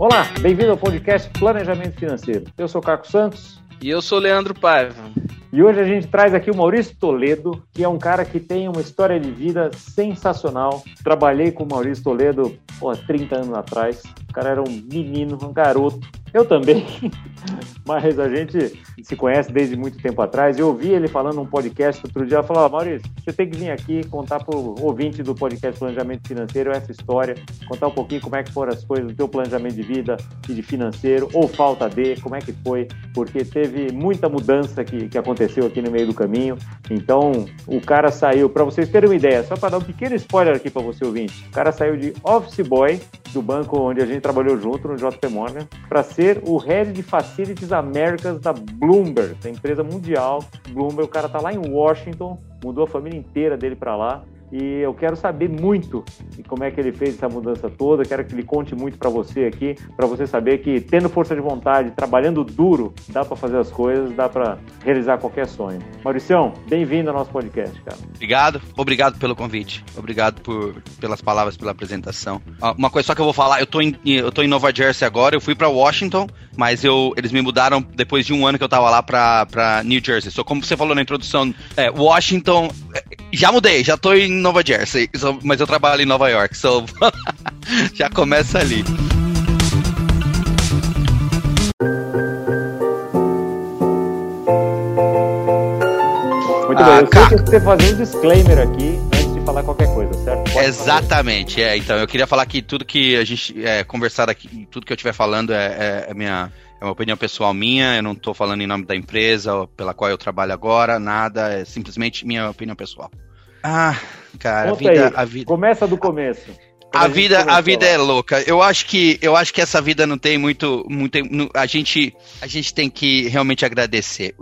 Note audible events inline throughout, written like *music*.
Olá, bem-vindo ao podcast Planejamento Financeiro. Eu sou Caco Santos. E eu sou Leandro Paiva. E hoje a gente traz aqui o Maurício Toledo, que é um cara que tem uma história de vida sensacional. Trabalhei com o Maurício Toledo pô, 30 anos atrás. O cara era um menino, um garoto. Eu também, *laughs* mas a gente se conhece desde muito tempo atrás. Eu ouvi ele falando num podcast outro dia. Eu falei: Maurício, você tem que vir aqui contar para o ouvinte do podcast Planejamento Financeiro essa história, contar um pouquinho como é que foram as coisas do teu planejamento de vida e de financeiro, ou falta de, como é que foi, porque teve muita mudança que, que aconteceu aqui no meio do caminho. Então, o cara saiu, para vocês terem uma ideia, só para dar um pequeno spoiler aqui para você ouvinte: o cara saiu de office boy do banco onde a gente trabalhou junto, no JP Morgan, para ser o Head de Facilities Américas da Bloomberg, da empresa mundial Bloomberg. O cara tá lá em Washington, mudou a família inteira dele para lá e eu quero saber muito de como é que ele fez essa mudança toda. Quero que ele conte muito para você aqui, para você saber que tendo força de vontade, trabalhando duro, dá para fazer as coisas, dá para realizar qualquer sonho. Mauricião, bem-vindo ao nosso podcast, cara. Obrigado, obrigado pelo convite, obrigado por, pelas palavras, pela apresentação. Ah, uma coisa só que eu vou falar, eu tô em, eu tô em Nova Jersey agora, eu fui para Washington, mas eu, eles me mudaram depois de um ano que eu tava lá para New Jersey. Só como você falou na introdução, é, Washington, é, já mudei, já tô em Nova Jersey, mas eu trabalho em Nova York, so *laughs* já começa ali. Muito bem, eu ah, sei que você fazer um disclaimer aqui antes de falar qualquer coisa, certo? Pode Exatamente, é. Então, eu queria falar que tudo que a gente é, conversar aqui, tudo que eu estiver falando é, é, é, minha, é uma opinião pessoal minha, eu não estou falando em nome da empresa pela qual eu trabalho agora, nada, é simplesmente minha opinião pessoal. Ah, cara, a vida, a vida. Começa do começo. A, a vida, a vida é louca. Eu acho que, eu acho que essa vida não tem muito, muito a gente, a gente tem que realmente agradecer.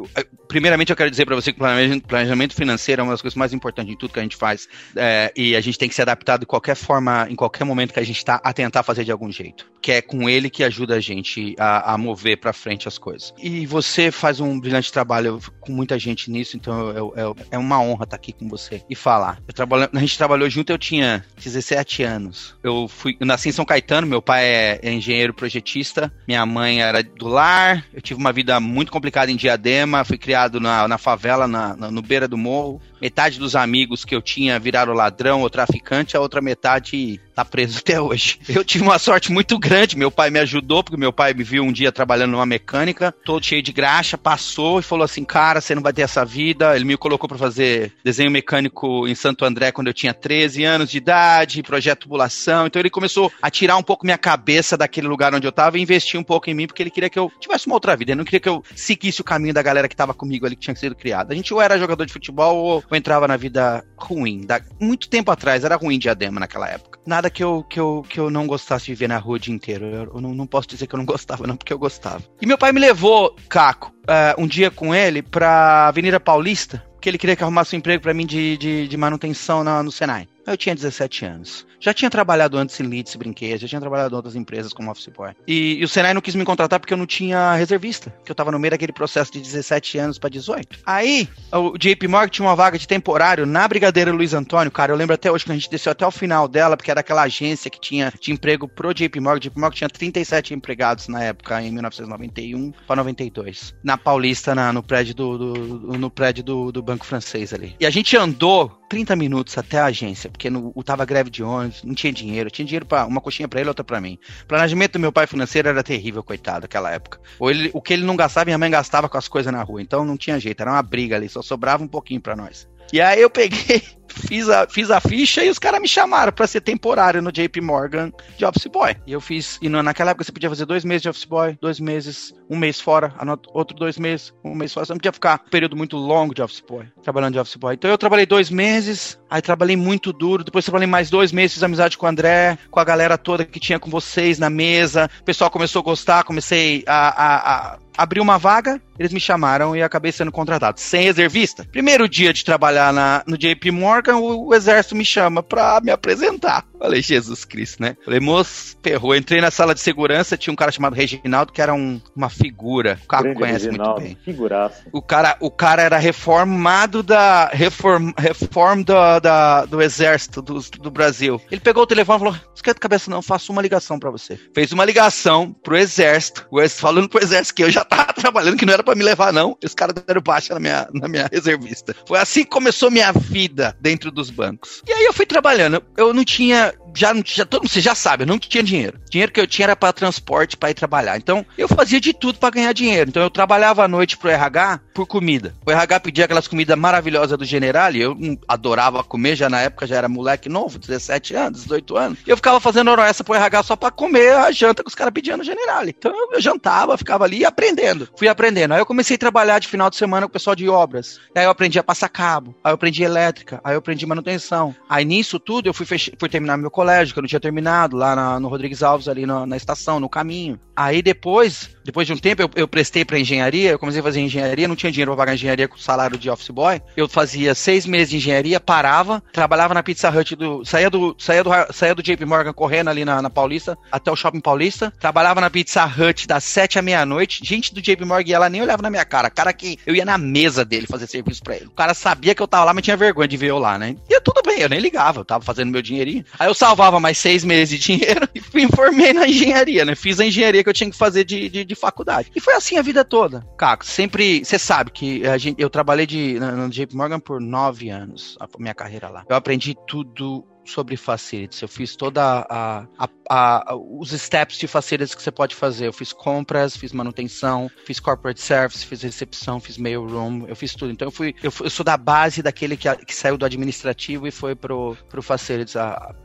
Primeiramente, eu quero dizer para você que planejamento financeiro é uma das coisas mais importantes de tudo que a gente faz é, e a gente tem que se adaptar de qualquer forma, em qualquer momento que a gente está a tentar fazer de algum jeito. Que é com ele que ajuda a gente a, a mover para frente as coisas. E você faz um brilhante trabalho com muita gente nisso, então eu, eu, é uma honra estar aqui com você e falar. Eu a gente trabalhou junto, eu tinha 17 anos anos. Eu fui, eu nasci em São Caetano, meu pai é, é engenheiro projetista, minha mãe era do lar, eu tive uma vida muito complicada em Diadema, fui criado na, na favela, na, na, no beira do morro. Metade dos amigos que eu tinha viraram ladrão ou traficante, a outra metade tá preso *laughs* até hoje. Eu tive uma sorte muito grande, meu pai me ajudou, porque meu pai me viu um dia trabalhando numa mecânica, todo cheio de graxa, passou e falou assim, cara, você não vai ter essa vida. Ele me colocou para fazer desenho mecânico em Santo André quando eu tinha 13 anos de idade, projeto tubulação, então ele começou a tirar um pouco minha cabeça daquele lugar onde eu tava e investir um pouco em mim, porque ele queria que eu tivesse uma outra vida, ele não queria que eu seguisse o caminho da galera que tava comigo ali, que tinha sido criada. A gente ou era jogador de futebol ou, ou entrava na vida ruim. Da, muito tempo atrás, era ruim diadema naquela época. Nada nada que eu, que eu, que eu não gostasse de viver na rua o dia inteiro. Eu, eu não, não, posso dizer que eu não *laughs* gostava, não, porque eu gostava. E meu pai me levou, Caco, uh, um dia com ele pra Avenida Paulista, porque ele queria que arrumasse um emprego para mim de, de, de manutenção na, no Senai. Eu tinha 17 anos. Já tinha trabalhado antes em Leeds Brinquedos, já tinha trabalhado em outras empresas como office boy. E, e, o Senai não quis me contratar porque eu não tinha reservista, que eu tava no meio daquele processo de 17 anos para 18. Aí, o JP Morgan tinha uma vaga de temporário na Brigadeira Luiz Antônio, cara, eu lembro até hoje que a gente desceu até o final dela, porque era aquela agência que tinha de emprego pro JP Morgan. JP Morgan tinha 37 empregados na época, em 1991 para 92. Na Paulista, na, no prédio do, do, no prédio do, do Banco Francês ali. E a gente andou 30 minutos até a agência, porque no, tava greve de ônibus, não tinha dinheiro, tinha dinheiro para uma coxinha para ele, outra para mim. O planejamento do meu pai financeiro era terrível, coitado, naquela época. Ou ele, o que ele não gastava, minha mãe gastava com as coisas na rua, então não tinha jeito, era uma briga ali, só sobrava um pouquinho para nós. E aí eu peguei, fiz a, fiz a ficha e os caras me chamaram para ser temporário no JP Morgan de Office Boy. E eu fiz, e naquela época você podia fazer dois meses de Office Boy, dois meses, um mês fora, outro dois meses, um mês fora. Você não podia ficar um período muito longo de Office Boy, trabalhando de Office Boy. Então eu trabalhei dois meses, aí trabalhei muito duro, depois trabalhei mais dois meses, fiz amizade com o André, com a galera toda que tinha com vocês na mesa. O pessoal começou a gostar, comecei a, a, a uma vaga, eles me chamaram e acabei sendo contratado. Sem reservista. Primeiro dia de trabalhar na, no JP Morgan, Morgan, o, o exército me chama pra me apresentar. Falei, Jesus Cristo, né? Falei, moço, ferrou. Entrei na sala de segurança, tinha um cara chamado Reginaldo, que era um, uma figura. O cara conhece Reginaldo, muito bem. Figuraça. O cara, o cara era reformado da. Reform, reform do, da, do exército do, do Brasil. Ele pegou o telefone e falou: esquenta a cabeça, não, faço uma ligação para você. Fez uma ligação pro exército, falando pro exército que eu já tava *laughs* trabalhando, que não era para me levar, não. Os caras deram baixa na minha, na minha reservista. Foi assim que começou minha vida dentro dos bancos. E aí eu fui trabalhando. Eu não tinha já tinha, todo mundo, você já sabe, eu não tinha dinheiro. O dinheiro que eu tinha era para transporte, para ir trabalhar. Então, eu fazia de tudo para ganhar dinheiro. Então, eu trabalhava à noite pro RH por comida. O RH pedia aquelas comidas maravilhosas do General, e eu adorava comer, já na época já era moleque novo, 17 anos, 18 anos. E eu ficava fazendo hora essa pro RH só para comer a janta que os caras pediam no General. Então, eu, eu jantava, ficava ali aprendendo. Fui aprendendo. Aí eu comecei a trabalhar de final de semana com o pessoal de obras. Aí eu aprendi a passar cabo, aí eu aprendi elétrica, aí eu aprendi manutenção. Aí nisso tudo eu fui, fech... fui terminar meu colégio, que eu não tinha terminado, lá na, no Rodrigues Alves, ali na, na estação, no caminho. Aí depois, depois de um tempo, eu, eu prestei para engenharia, eu comecei a fazer engenharia, não tinha dinheiro para pagar engenharia com salário de office boy. Eu fazia seis meses de engenharia, parava, trabalhava na Pizza Hut do. Saía do, saía do, saía do JP Morgan correndo ali na, na Paulista, até o shopping Paulista. Trabalhava na Pizza Hut das sete à meia-noite. Gente do JP Morgan, ela nem olhava na minha cara. Cara que eu ia na mesa dele fazer serviço para ele. O cara sabia que eu tava lá, mas tinha vergonha de ver eu lá, né? E tudo bem, eu nem ligava, eu tava fazendo meu dinheirinho. Aí eu salvava mais seis meses de dinheiro *laughs* e me informei na engenharia, né? Fiz a engenharia que eu tinha que fazer de, de, de faculdade. E foi assim a vida toda. Caco, sempre. Você sabe que a gente, eu trabalhei de, no JP Morgan por nove anos, a minha carreira lá. Eu aprendi tudo sobre facilities. Eu fiz toda a, a, a, os steps de facilities que você pode fazer. Eu fiz compras, fiz manutenção, fiz corporate service, fiz recepção, fiz mail room, eu fiz tudo. Então eu fui, eu, eu sou da base daquele que, que saiu do administrativo e foi pro, pro facilities.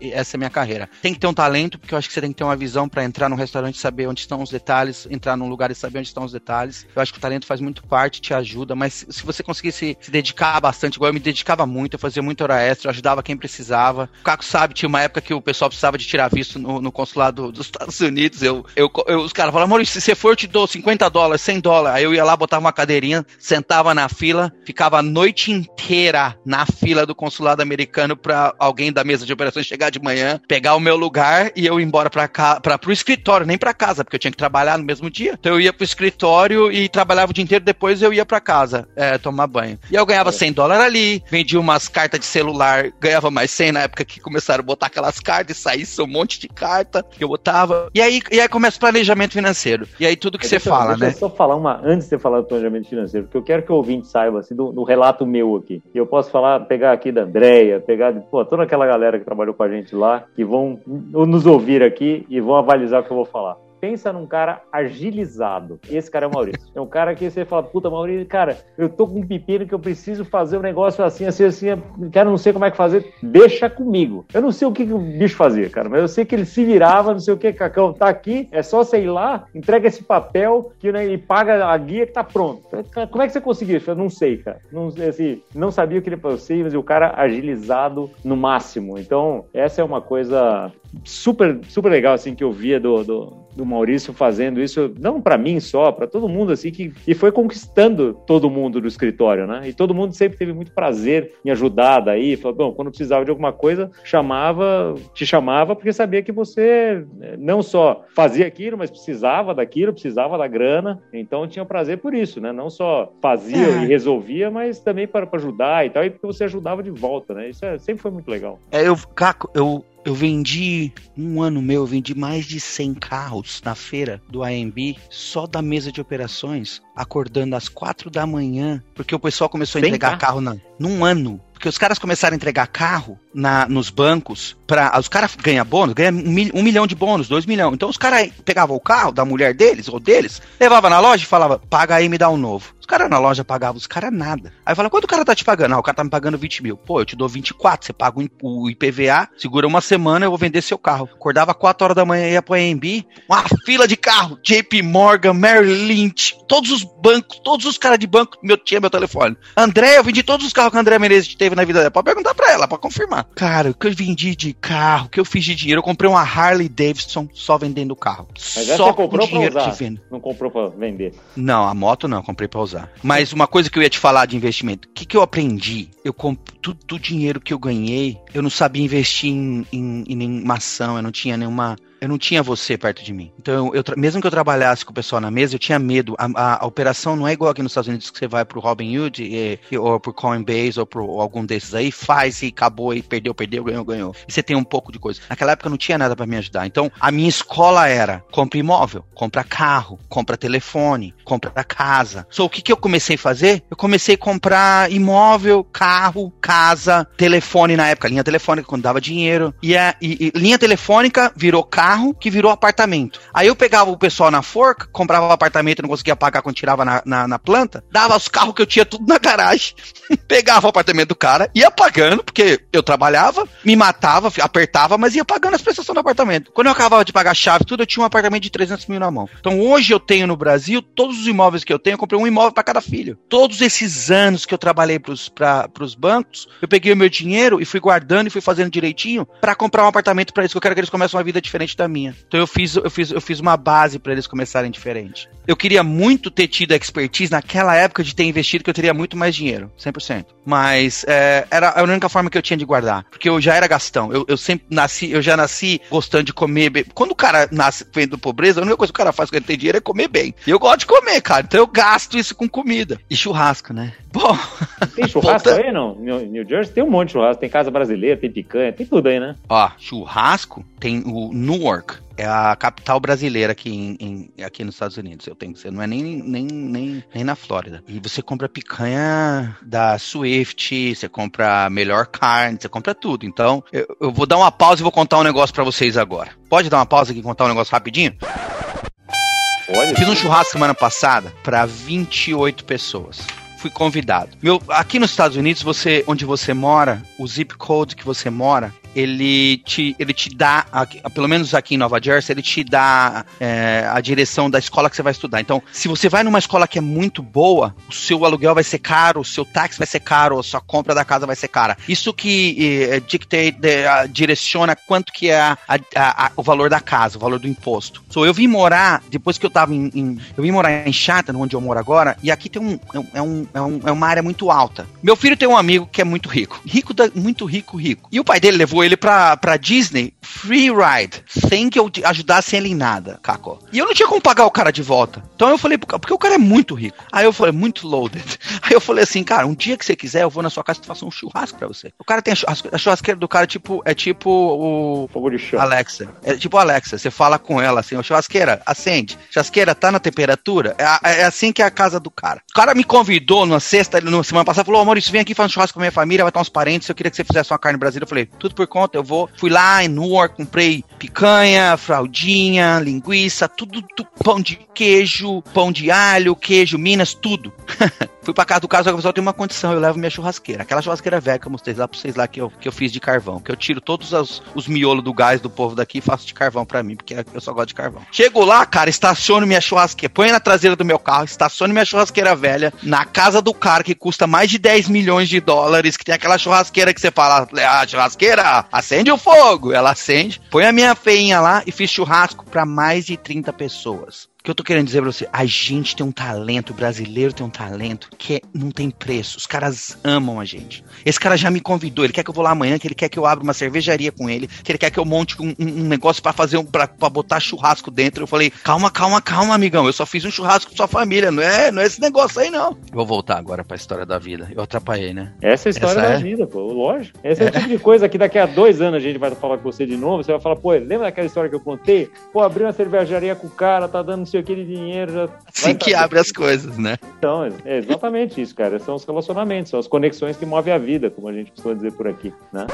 essa é a minha carreira. Tem que ter um talento, porque eu acho que você tem que ter uma visão para entrar num restaurante e saber onde estão os detalhes, entrar num lugar e saber onde estão os detalhes. Eu acho que o talento faz muito parte, te ajuda, mas se você conseguir se, se dedicar bastante, igual eu me dedicava muito, eu fazia muita hora extra, eu ajudava quem precisava. Caco sabe, tinha uma época que o pessoal precisava de tirar visto no, no consulado dos *laughs* Estados Unidos. Eu, eu, eu os caras falavam, Maurício, se você for, eu te dou 50 dólares, 100 dólares. Aí eu ia lá, botava uma cadeirinha, sentava na fila, ficava a noite inteira na fila do consulado americano para alguém da mesa de operações chegar de manhã, pegar o meu lugar e eu ir embora para cá, para pro escritório, nem para casa, porque eu tinha que trabalhar no mesmo dia. Então eu ia pro escritório e trabalhava o dia inteiro, depois eu ia para casa, é, tomar banho. E eu ganhava 100 dólares ali, vendia umas cartas de celular, ganhava mais 100 na época que começaram a botar aquelas cartas e saísse um monte de carta que eu botava. E aí, e aí começa o planejamento financeiro. E aí tudo que você fala, deixa né? Eu só falar uma, antes de você falar do planejamento financeiro, porque eu quero que o ouvinte saiba, assim, do, do relato meu aqui. E eu posso falar, pegar aqui da Andréia, pegar de, pô, toda aquela galera que trabalhou com a gente lá, que vão nos ouvir aqui e vão avalizar o que eu vou falar pensa num cara agilizado. Esse cara é o Maurício. É um cara que você fala, puta, Maurício, cara, eu tô com um pepino que eu preciso fazer um negócio assim, assim, assim, quero não sei como é que fazer, deixa comigo. Eu não sei o que, que o bicho fazia, cara, mas eu sei que ele se virava, não sei o que, Cacão, tá aqui, é só ir lá, entrega esse papel que né, paga a guia que tá pronto. Como é que você conseguiu isso? Eu não sei, cara. Não, assim, não sabia o que ele fazia, mas o cara agilizado no máximo. Então, essa é uma coisa super, super legal, assim, que eu via do, do, do Maurício fazendo isso, não para mim só, para todo mundo, assim, que, e foi conquistando todo mundo do escritório, né? E todo mundo sempre teve muito prazer em ajudar daí, falou, bom, quando precisava de alguma coisa, chamava, te chamava, porque sabia que você eh, não só fazia aquilo, mas precisava daquilo, precisava da grana, então tinha prazer por isso, né? Não só fazia é. e resolvia, mas também para, para ajudar e tal, e porque você ajudava de volta, né? Isso é, sempre foi muito legal. É, eu, Caco, eu, eu vendi, um ano meu, eu vendi mais de 100 carros na feira do AMB, só da mesa de operações, acordando às quatro da manhã, porque o pessoal começou a entregar carro na, num ano. Porque os caras começaram a entregar carro na, nos bancos para Os caras ganham bônus, ganham um, mil, um, milhão de bônus, dois milhões. Então os caras pegavam o carro da mulher deles ou deles, levava na loja e falava, paga aí e me dá um novo. Os caras na loja pagavam, os caras nada. Aí fala, quanto o cara tá te pagando? Ah, o cara tá me pagando 20 mil. Pô, eu te dou 24, você paga o IPVA, segura uma semana, eu vou vender seu carro. Acordava 4 horas da manhã, ia pro AMB, uma fila de carro, JP Morgan, Merrill Lynch, todos os bancos, todos os caras de banco meu, tinha meu telefone. André, eu vendi todos os carros que a André Menezes teve na vida dela. Pode perguntar pra ela, pode confirmar. Cara, o que eu vendi de carro, o que eu fiz de dinheiro, eu comprei uma Harley Davidson só vendendo carro. Mas só você comprou com dinheiro pra usar, de venda. Não comprou pra vender? Não, a moto não, comprei pra usar usar. Mas uma coisa que eu ia te falar de investimento, o que, que eu aprendi? Eu tudo do dinheiro que eu ganhei, eu não sabia investir em, em, em nenhuma ação, eu não tinha nenhuma eu não tinha você perto de mim. Então, eu, mesmo que eu trabalhasse com o pessoal na mesa, eu tinha medo. A, a, a operação não é igual aqui nos Estados Unidos, que você vai pro Robinhood, e, e, ou pro Coinbase, ou pro algum desses aí, faz e acabou, e perdeu, perdeu, ganhou, ganhou. E você tem um pouco de coisa. Naquela época não tinha nada para me ajudar. Então, a minha escola era, compra imóvel, compra carro, compra telefone, compra casa. So, o que, que eu comecei a fazer? Eu comecei a comprar imóvel, carro, casa, telefone na época, linha telefônica, quando dava dinheiro. E, a, e, e linha telefônica virou carro, carro que virou apartamento. Aí eu pegava o pessoal na forca, comprava o apartamento, não conseguia pagar quando tirava na, na, na, planta, dava os carros que eu tinha tudo na garagem, *laughs* pegava o apartamento do cara, ia pagando, porque eu trabalhava, me matava, apertava, mas ia pagando as prestações do apartamento. Quando eu acabava de pagar a chave, tudo, eu tinha um apartamento de 300 mil na mão. Então hoje eu tenho no Brasil, todos os imóveis que eu tenho, eu comprei um imóvel para cada filho. Todos esses anos que eu trabalhei pra, pros bancos, eu peguei o meu dinheiro e fui guardando e fui fazendo direitinho para comprar um apartamento para eles, que eu quero que eles comecem uma vida diferente da da minha. Então eu fiz, eu fiz, eu fiz uma base para eles começarem diferente. Eu queria muito ter tido a expertise naquela época de ter investido, que eu teria muito mais dinheiro, 100%. Mas é, era a única forma que eu tinha de guardar, porque eu já era gastão. Eu, eu sempre nasci, eu já nasci gostando de comer. Bem. Quando o cara nasce vendo pobreza, a única coisa que o cara faz quando ele tem dinheiro é comer bem. E eu gosto de comer, cara. Então eu gasto isso com comida. E churrasco, né? Bom. *laughs* Tem churrasco aí, não? New Jersey tem um monte de churrasco. Tem casa brasileira, tem picanha, tem tudo aí, né? Ó, churrasco tem o Newark, é a capital brasileira aqui, em, em, aqui nos Estados Unidos. Eu tenho que ser, não é nem, nem, nem, nem na Flórida. E você compra picanha da Swift, você compra melhor carne, você compra tudo. Então, eu, eu vou dar uma pausa e vou contar um negócio para vocês agora. Pode dar uma pausa aqui e contar um negócio rapidinho? Olha. Fiz um churrasco semana passada para 28 pessoas fui convidado. Meu, aqui nos Estados Unidos, você, onde você mora, o zip code que você mora, ele te, ele te dá, pelo menos aqui em Nova Jersey, ele te dá é, a direção da escola que você vai estudar. Então, se você vai numa escola que é muito boa, o seu aluguel vai ser caro, o seu táxi vai ser caro, a sua compra da casa vai ser cara. Isso que é, dictate, de, direciona quanto que é a, a, a, o valor da casa, o valor do imposto. So, eu vim morar, depois que eu tava em, em eu vim morar em Chatham, onde eu moro agora, e aqui tem um, é, um, é, um, é uma área muito alta. Meu filho tem um amigo que é muito rico. Rico, da, muito rico, rico. E o pai dele levou ele pra, pra Disney free ride, sem que eu ajudasse ele em nada, Caco. E eu não tinha como pagar o cara de volta. Então eu falei, porque o cara é muito rico. Aí eu falei, muito loaded. *laughs* Aí eu falei assim, cara, um dia que você quiser, eu vou na sua casa e faço um churrasco pra você. O cara tem a, churrasco, a churrasqueira do cara, tipo, é tipo o. Alexa. É tipo Alexa. Você fala com ela assim, ô churrasqueira, acende. Churrasqueira, tá na temperatura? É, é assim que é a casa do cara. O cara me convidou na sexta, na semana passada, falou, ô Maurício, vem aqui fazer um churrasco com a minha família, vai estar uns parentes, eu queria que você fizesse uma carne brasileira. Eu falei, tudo por conta, eu vou. Fui lá em Newark, comprei picanha, fraldinha, linguiça, tudo, tudo pão de queijo, pão de alho, queijo, minas, tudo. *laughs* Fui pra casa do cara, só que o pessoal tem uma condição, eu levo minha churrasqueira. Aquela churrasqueira velha que eu mostrei lá pra vocês lá que eu, que eu fiz de carvão. Que eu tiro todos os, os miolos do gás do povo daqui e faço de carvão pra mim, porque eu só gosto de carvão. Chego lá, cara, estaciono minha churrasqueira, põe na traseira do meu carro, estaciono minha churrasqueira velha na casa do cara que custa mais de 10 milhões de dólares, que tem aquela churrasqueira que você fala, ah, churrasqueira, acende o fogo. Ela acende, põe a minha feinha lá e fiz churrasco pra mais de 30 pessoas que eu tô querendo dizer pra você, a gente tem um talento, o brasileiro tem um talento que é, não tem preço. Os caras amam a gente. Esse cara já me convidou, ele quer que eu vou lá amanhã, que ele quer que eu abra uma cervejaria com ele, que ele quer que eu monte um, um negócio para fazer um, pra, pra, botar churrasco dentro. Eu falei, calma, calma, calma, amigão. Eu só fiz um churrasco com sua família, não é, não é esse negócio aí, não. Vou voltar agora pra história da vida. Eu atrapalhei, né? Essa é a história Essa da é... vida, pô, lógico. Esse é, é o tipo de coisa que daqui a dois anos a gente vai falar com você de novo. Você vai falar, pô, lembra daquela história que eu contei? Pô, abri uma cervejaria com o cara, tá dando de dinheiro já. Sim, que abre as coisas, né? Então, é exatamente isso, cara. São os relacionamentos, são as conexões que movem a vida, como a gente costuma dizer por aqui, né?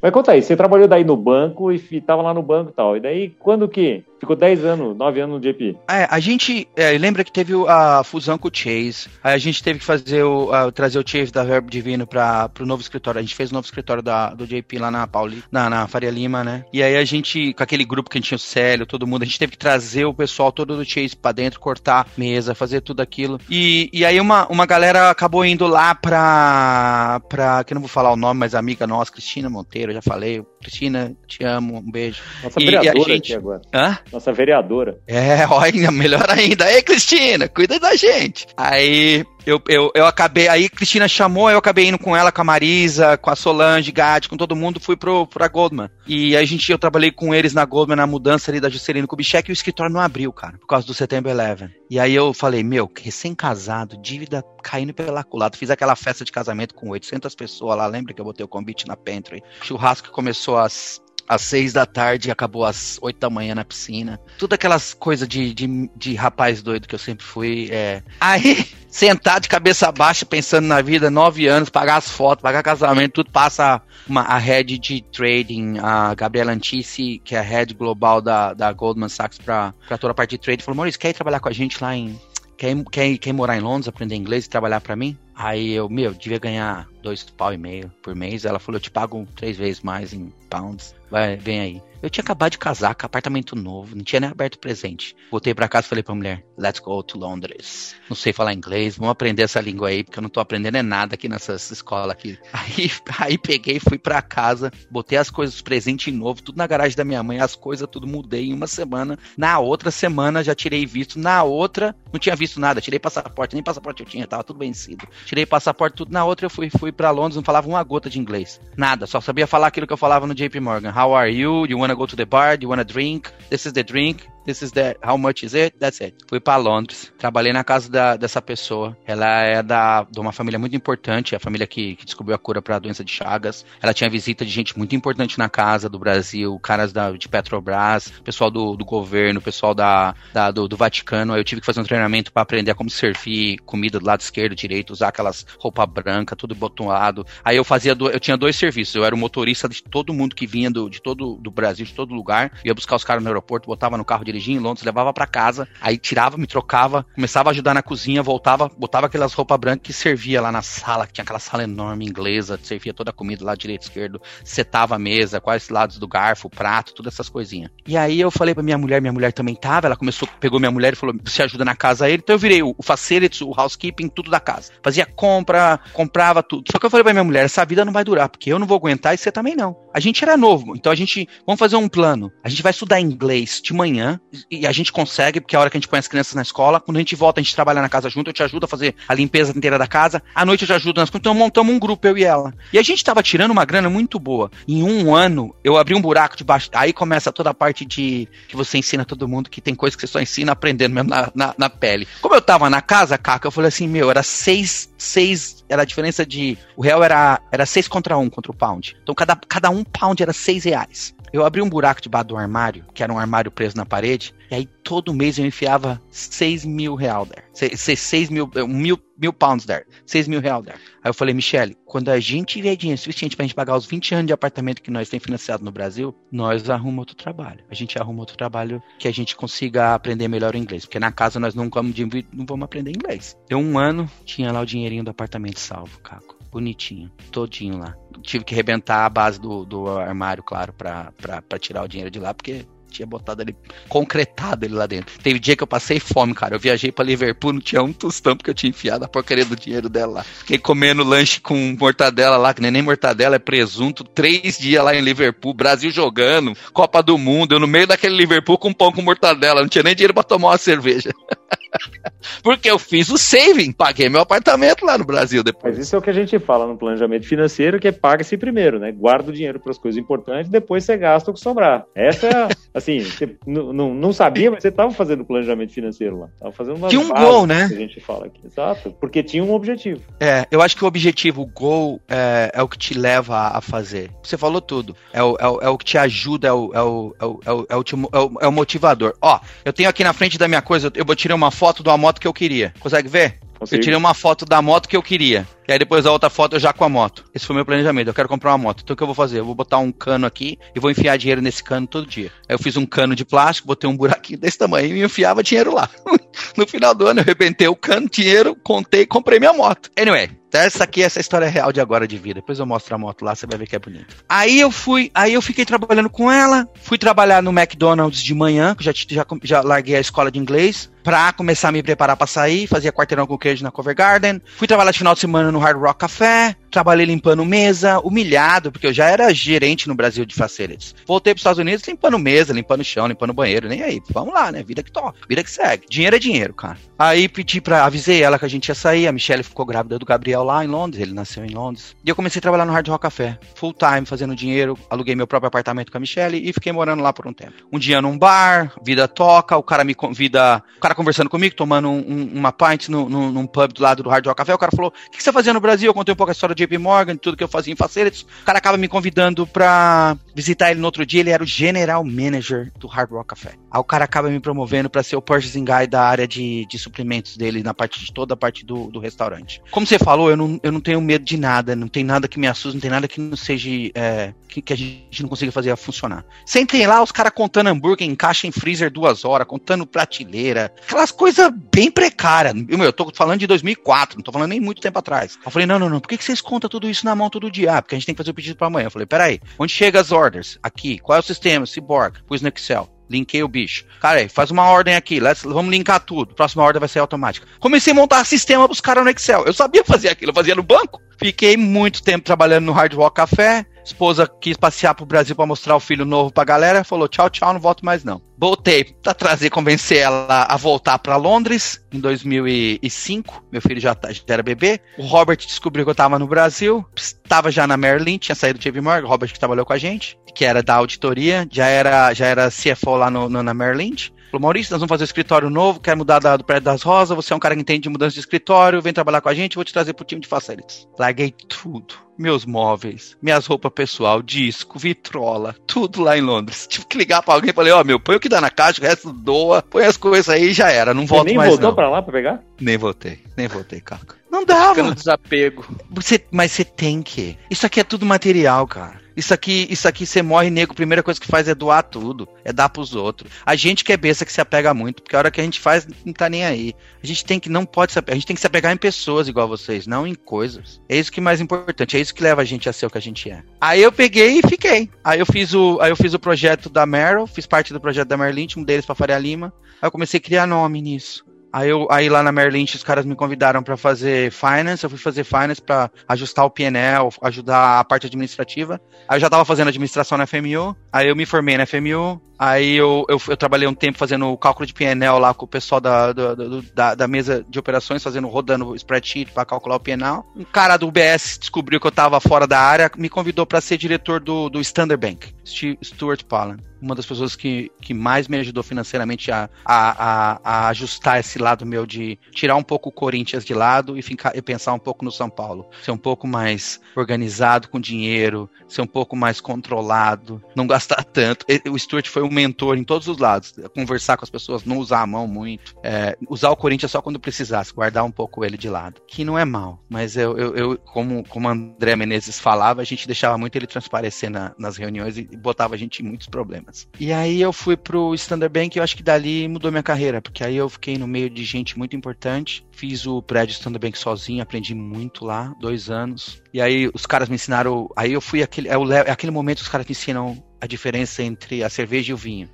Mas conta aí, você trabalhou daí no banco e estava lá no banco e tal. E daí, quando que Ficou 10 anos, 9 anos no JP. É, a gente. É, lembra que teve a fusão com o Chase. Aí a gente teve que fazer o, trazer o Chase da Verbo Divino para o novo escritório. A gente fez o novo escritório da, do JP lá na Pauli, na, na Faria Lima, né? E aí a gente, com aquele grupo que a gente tinha o Célio, todo mundo, a gente teve que trazer o pessoal todo do Chase para dentro, cortar mesa, fazer tudo aquilo. E, e aí uma, uma galera acabou indo lá pra. pra. que eu não vou falar o nome, mas amiga nossa, Cristina Monteiro, já falei. Cristina, te amo, um beijo. Nossa e, e a gente... aqui agora. Hã? Nossa vereadora. É, olha, melhor ainda. Ei, Cristina, cuida da gente. Aí eu, eu, eu acabei, aí Cristina chamou, eu acabei indo com ela, com a Marisa, com a Solange, Gade, com todo mundo, fui pro, pra Goldman. E a gente, eu trabalhei com eles na Goldman, na mudança ali da Juscelino Kubitschek, e o escritório não abriu, cara, por causa do Setembro 11. E aí eu falei, meu, recém-casado, dívida caindo pela culata. Fiz aquela festa de casamento com 800 pessoas lá, lembra que eu botei o convite na Pantry? churrasco começou às às seis da tarde e acabou às oito da manhã na piscina. Tudo aquelas coisas de, de, de rapaz doido que eu sempre fui. É. Aí, sentado de cabeça baixa, pensando na vida, nove anos, pagar as fotos, pagar casamento, tudo passa uma, a head de trading, a Gabriela Antici, que é a head global da, da Goldman Sachs para toda a parte de trading, falou: Maurício, quer ir trabalhar com a gente lá em. Quer, quer, quer morar em Londres, aprender inglês e trabalhar para mim? Aí eu, meu, devia ganhar dois pau e meio por mês. Ela falou, eu te pago três vezes mais em pounds. Vai, vem aí. Eu tinha acabado de casar, com apartamento novo, não tinha nem aberto presente. Voltei para casa e falei pra mulher, let's go to Londres. Não sei falar inglês, vamos aprender essa língua aí, porque eu não tô aprendendo é nada aqui nessa escola aqui. *laughs* Aí, aí peguei, fui para casa, botei as coisas presente novo, tudo na garagem da minha mãe, as coisas tudo mudei em uma semana. Na outra semana já tirei visto, na outra não tinha visto nada, tirei passaporte, nem passaporte eu tinha, tava tudo vencido. Tirei passaporte tudo, na outra eu fui, fui para Londres, não falava uma gota de inglês. Nada, só sabia falar aquilo que eu falava no JP Morgan. How are you? You wanna go to the bar? Do you wanna drink? This is the drink. This is the how much is it? That's it. Fui para Londres, trabalhei na casa da, dessa pessoa. Ela é da de uma família muito importante, a família que, que descobriu a cura para a doença de Chagas. Ela tinha visita de gente muito importante na casa do Brasil, caras da, de Petrobras, pessoal do, do governo, pessoal da, da do, do, Vaticano. Aí eu tive que fazer um treinamento para aprender como servir comida do lado esquerdo, direito, usar aquelas roupa branca, tudo botonado. Aí eu fazia, do, eu tinha dois serviços. Eu era o motorista de todo mundo que vinha do, de todo do Brasil, de todo lugar. Ia buscar os caras no aeroporto, botava no carro direito dirigia em Londres, levava para casa, aí tirava, me trocava, começava a ajudar na cozinha, voltava, botava aquelas roupas brancas que servia lá na sala, que tinha aquela sala enorme inglesa, servia toda a comida lá direito esquerdo, setava a mesa, quais lados do garfo, prato, todas essas coisinhas. E aí eu falei pra minha mulher, minha mulher também tava, ela começou, pegou minha mulher e falou: "Você ajuda na casa aí?" Então eu virei o, facilities, o housekeeping, tudo da casa. Fazia compra, comprava tudo. Só que eu falei pra minha mulher, essa vida não vai durar, porque eu não vou aguentar e você também não. A gente era novo, então a gente, vamos fazer um plano. A gente vai estudar inglês de manhã e a gente consegue, porque é a hora que a gente põe as crianças na escola, quando a gente volta, a gente trabalha na casa junto, eu te ajudo a fazer a limpeza inteira da casa, à noite eu te ajudo nas Então montamos um grupo, eu e ela. E a gente tava tirando uma grana muito boa. Em um ano, eu abri um buraco debaixo. Aí começa toda a parte de que você ensina todo mundo, que tem coisa que você só ensina aprendendo mesmo na, na, na pele. Como eu tava na casa, Caca, eu falei assim, meu, era seis, seis, era a diferença de. O real era, era seis contra um contra o pound. Então cada, cada um pound era seis reais. Eu abri um buraco debaixo do armário, que era um armário preso na parede, e aí todo mês eu enfiava 6 mil real there. 6 mil, mil, mil pounds there. 6 mil real there. Aí eu falei, Michele, quando a gente tiver dinheiro suficiente pra gente pagar os 20 anos de apartamento que nós temos financiado no Brasil, nós arrumamos outro trabalho. A gente arruma outro trabalho que a gente consiga aprender melhor o inglês. Porque na casa nós não não vamos aprender inglês. Deu um ano, tinha lá o dinheirinho do apartamento salvo, Caco bonitinho, todinho lá. Tive que arrebentar a base do, do armário, claro, pra, pra, pra tirar o dinheiro de lá, porque tinha botado ele, concretado ele lá dentro. Teve dia que eu passei fome, cara. Eu viajei para Liverpool, não tinha um tostão porque eu tinha enfiado a porcaria do dinheiro dela lá. Fiquei comendo lanche com mortadela lá, que nem, nem mortadela, é presunto. Três dias lá em Liverpool, Brasil jogando, Copa do Mundo. Eu no meio daquele Liverpool com pão com mortadela. Não tinha nem dinheiro para tomar uma cerveja. *laughs* *laughs* Porque eu fiz o saving, paguei meu apartamento lá no Brasil depois. Mas isso é o que a gente fala no planejamento financeiro, que é paga-se primeiro, né? Guarda o dinheiro para as coisas importantes, depois você gasta o que sobrar. Essa é, *laughs* assim, você não sabia, mas você estava fazendo planejamento financeiro lá. Tava fazendo uma Tinha um gol, né? Que a gente fala aqui. Exato, porque tinha um objetivo. É, eu acho que o objetivo, o gol, é, é o que te leva a fazer. Você falou tudo. É o, é o, é o que te ajuda, é o, é o, é o, é o, é o, é o motivador. Ó, eu tenho aqui na frente da minha coisa, eu vou tirar uma foto de uma moto que eu queria. Consegue ver? Consigo. Eu tirei uma foto da moto que eu queria. E aí depois a outra foto eu já com a moto. Esse foi meu planejamento. Eu quero comprar uma moto. Então o que eu vou fazer? Eu vou botar um cano aqui e vou enfiar dinheiro nesse cano todo dia. Aí eu fiz um cano de plástico, botei um buraquinho desse tamanho e enfiava dinheiro lá. *laughs* no final do ano eu arrebentei o cano, dinheiro, contei e comprei minha moto. Anyway, essa aqui essa história real de agora de vida. Depois eu mostro a moto lá, você vai ver que é bonito. Aí eu fui, aí eu fiquei trabalhando com ela, fui trabalhar no McDonald's de manhã, que já, já, já larguei a escola de inglês, pra começar a me preparar para sair, fazia quarteirão com queijo na Cover Garden. Fui trabalhar de final de semana no Hard Rock Café, trabalhei limpando mesa, humilhado, porque eu já era gerente no Brasil de facilities. Voltei para os Estados Unidos limpando mesa, limpando chão, limpando banheiro, nem aí. Vamos lá, né? Vida que toca, vida que segue. Dinheiro é dinheiro, cara. Aí pedi pra, avisei ela que a gente ia sair, a Michelle ficou grávida do Gabriel lá em Londres, ele nasceu em Londres. E eu comecei a trabalhar no Hard Rock Café, full time, fazendo dinheiro, aluguei meu próprio apartamento com a Michelle e fiquei morando lá por um tempo. Um dia num bar, vida toca, o cara me convida, o cara conversando comigo, tomando um, um, uma pint no, no, num pub do lado do Hard Rock Café, o cara falou, o que, que você fazia no Brasil? Eu contei um pouco a história do JP Morgan, tudo que eu fazia em facilities. O cara acaba me convidando pra visitar ele no outro dia, ele era o general manager do Hard Rock Café. Aí o cara acaba me promovendo para ser o purchasing guy da área de, de suprimentos dele, na parte de toda a parte do, do restaurante. Como você falou, eu não, eu não tenho medo de nada, não tem nada que me assuste, não tem nada que não seja. É, que, que, a gente não consiga fazer funcionar. Sentei lá os caras contando hambúrguer em caixa em freezer duas horas, contando prateleira, aquelas coisas bem precárias. Eu, eu tô falando de 2004, não tô falando nem muito tempo atrás. Eu falei, não, não, não, por que, que vocês contam tudo isso na mão todo dia? Ah, porque a gente tem que fazer o pedido para amanhã. Eu falei, peraí, onde chega as orders? Aqui, qual é o sistema? Cyborg, pus no Excel. Linkei o bicho. Cara, faz uma ordem aqui, let's, vamos linkar tudo. Próxima ordem vai ser automática. Comecei a montar sistema pros caras no Excel. Eu sabia fazer aquilo, eu fazia no banco. Fiquei muito tempo trabalhando no Hard Rock Café. Esposa quis passear pro Brasil para mostrar o filho novo pra galera. Falou tchau, tchau, não volto mais não. Voltei pra trazer, convencer ela a voltar para Londres em 2005. Meu filho já, tá, já, era bebê. O Robert descobriu que eu tava no Brasil. Estava já na Merlin, tinha saído do JP Morgan. O Robert que trabalhou com a gente, que era da auditoria, já era, já era CFO lá no, no na Merlin. Falou, Maurício, nós vamos fazer um escritório novo, quer mudar da, do prédio das rosas, você é um cara que entende de mudança de escritório, vem trabalhar com a gente, vou te trazer pro time de facilities. Larguei tudo. Meus móveis, minhas roupas pessoal, disco, vitrola, tudo lá em Londres. *laughs* Tive que ligar pra alguém e falei, ó, oh, meu, põe o que dá na caixa, o resto doa, põe as coisas aí e já era, não volto mais nem voltou não. pra lá pra pegar? Nem voltei, nem voltei, Caco. Não dava. Ficando desapego. Você, mas você tem que. Isso aqui é tudo material, cara. Isso aqui, isso aqui você morre nego, a primeira coisa que faz é doar tudo, é dar pros outros. A gente que é besta que se apega muito, porque a hora que a gente faz não tá nem aí. A gente tem que não pode se apegar, a gente tem que se apegar em pessoas igual vocês, não em coisas. É isso que é mais importante, é isso que leva a gente a ser o que a gente é. Aí eu peguei e fiquei. Aí eu fiz o, aí eu fiz o projeto da Meryl, fiz parte do projeto da Merlin, um deles para Faria Lima. Aí eu comecei a criar nome nisso. Aí, eu, aí lá na Merlin os caras me convidaram para fazer finance, eu fui fazer finance para ajustar o PNL, ajudar a parte administrativa. Aí eu já tava fazendo administração na FMU, aí eu me formei na FMU, aí eu, eu, eu trabalhei um tempo fazendo cálculo de PNL lá com o pessoal da, da, da, da mesa de operações, fazendo, rodando spreadsheet para calcular o PNL. Um cara do UBS descobriu que eu tava fora da área, me convidou para ser diretor do, do Standard Bank, Stuart Palin uma das pessoas que, que mais me ajudou financeiramente a, a, a, a, ajustar esse lado meu de tirar um pouco o Corinthians de lado e, ficar, e pensar um pouco no São Paulo. Ser um pouco mais organizado com dinheiro, ser um pouco mais controlado, não gastar *laughs* tanto. O Stuart foi um mentor em todos os lados. Conversar com as pessoas, não usar a mão muito. É, usar o Corinthians só quando precisasse, guardar um pouco ele de lado. Que não é mal, mas eu, eu, eu como, como André Menezes falava, a gente deixava muito ele transparecer na, nas reuniões e botava a gente em muitos problemas. E aí eu fui pro Standard Bank e eu acho que dali mudou minha carreira, porque aí eu fiquei no meio de gente muito importante, fiz o prédio Standard Bank sozinho, aprendi muito lá, dois anos. E aí os caras me ensinaram, aí eu fui aquele, é, o, é aquele momento que os caras me ensinam a diferença entre a cerveja e o vinho.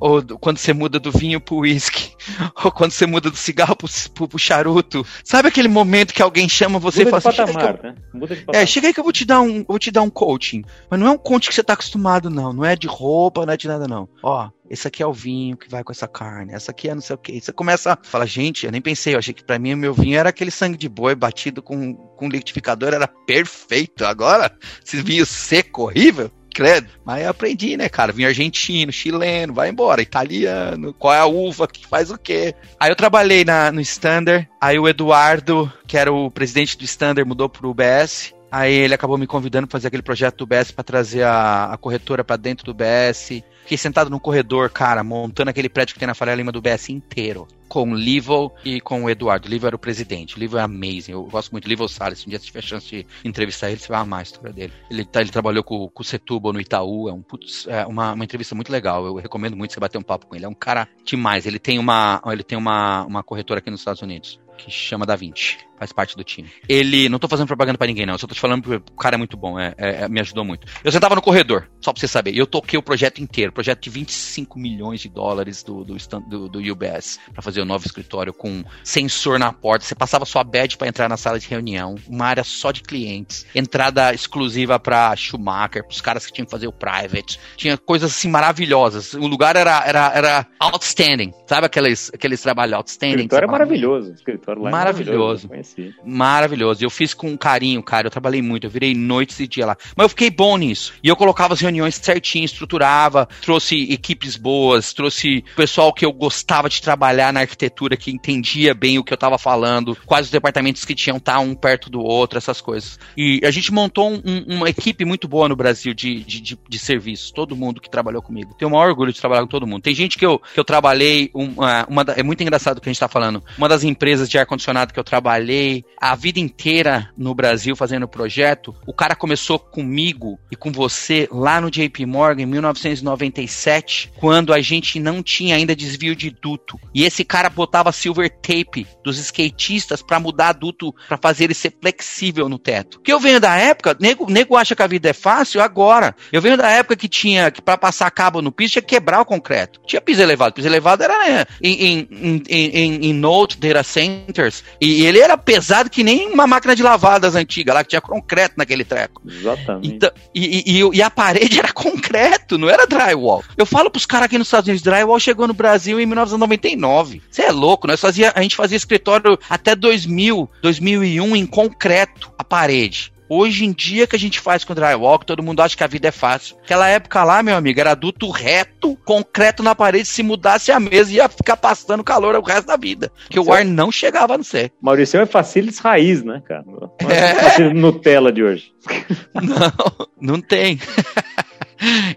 Ou quando você muda do vinho pro uísque, *laughs* ou quando você muda do cigarro pro, pro, pro, charuto. Sabe aquele momento que alguém chama você muda e fala assim, patamar, né? É, chega aí que eu vou te dar um, vou te dar um coaching. Mas não é um coaching que você tá acostumado, não. Não é de roupa, não é de nada, não. Ó, esse aqui é o vinho que vai com essa carne, essa aqui é não sei o que. Você começa a falar, gente, eu nem pensei, eu achei que para mim o meu vinho era aquele sangue de boi batido com, com liquidificador, era perfeito. Agora, esse vinho seco, horrível, credo. Mas eu aprendi, né, cara? Vinho argentino, chileno, vai embora, italiano, qual é a uva que faz o quê? Aí eu trabalhei na, no Standard, aí o Eduardo, que era o presidente do Standard, mudou pro UBS. Aí ele acabou me convidando para fazer aquele projeto do BS para trazer a, a corretora para dentro do BS. Fiquei sentado no corredor, cara, montando aquele prédio que tem na Faria Lima do BS inteiro. Com o Livo e com o Eduardo. O Livo era o presidente. O Livo é amazing. Eu gosto muito do Livo Salles. Se um dia você tiver chance de entrevistar ele, você vai amar a história dele. Ele, tá, ele trabalhou com, com o Setúbal no Itaú. É, um, putz, é uma, uma entrevista muito legal. Eu recomendo muito você bater um papo com ele. É um cara demais. Ele tem uma, ele tem uma, uma corretora aqui nos Estados Unidos. que chama Da Vinci faz parte do time. Ele, não tô fazendo propaganda para ninguém não, só tô te falando porque o cara é muito bom, é, é, me ajudou muito. Eu sentava no corredor, só pra você saber, e eu toquei o projeto inteiro, projeto de 25 milhões de dólares do, do, do, do UBS, para fazer o novo escritório com sensor na porta, você passava sua badge para entrar na sala de reunião, uma área só de clientes, entrada exclusiva para Schumacher, pros caras que tinham que fazer o private, tinha coisas assim maravilhosas, o lugar era, era, era outstanding, sabe aqueles, aqueles trabalhos outstanding? O escritório é maravilhoso, o escritório lá é maravilhoso. maravilhoso Maravilhoso. Eu fiz com carinho, cara. Eu trabalhei muito. Eu virei noites e dia lá. Mas eu fiquei bom nisso. E eu colocava as reuniões certinho, estruturava, trouxe equipes boas, trouxe pessoal que eu gostava de trabalhar na arquitetura, que entendia bem o que eu tava falando, quais os departamentos que tinham tá um perto do outro, essas coisas. E a gente montou um, uma equipe muito boa no Brasil de, de, de, de serviços. Todo mundo que trabalhou comigo. Tenho o maior orgulho de trabalhar com todo mundo. Tem gente que eu, que eu trabalhei, uma, uma é muito engraçado o que a gente tá falando. Uma das empresas de ar-condicionado que eu trabalhei, a vida inteira no Brasil fazendo projeto. O cara começou comigo e com você lá no JP Morgan em 1997, quando a gente não tinha ainda desvio de duto. E esse cara botava silver tape dos skatistas para mudar duto, para fazer ele ser flexível no teto. Que eu venho da época, nego, nego acha que a vida é fácil agora. Eu venho da época que tinha que para passar cabo no piso tinha que quebrar o concreto. Tinha piso elevado, piso elevado era né, em, em, em, em, Note Data Centers e ele era pesado que nem uma máquina de lavadas antiga lá, que tinha concreto naquele treco. Exatamente. Então, e, e, e, a parede *laughs* era concreto, não era drywall. Eu falo pros caras aqui nos Estados Unidos, drywall chegou no Brasil em 1999. Você é louco, nós fazia, a gente fazia escritório até 2000, 2001 em concreto, a parede. Hoje em dia que a gente faz com drywall, que todo mundo acha que a vida é fácil. Aquela época lá, meu amigo, era duto reto, concreto na parede, se mudasse a mesa ia ficar passando calor o resto da vida. Porque o ar não chegava no C. Maurício é facilities raiz, né, cara? Não é, é. Nutella de hoje. Não, não tem. *laughs*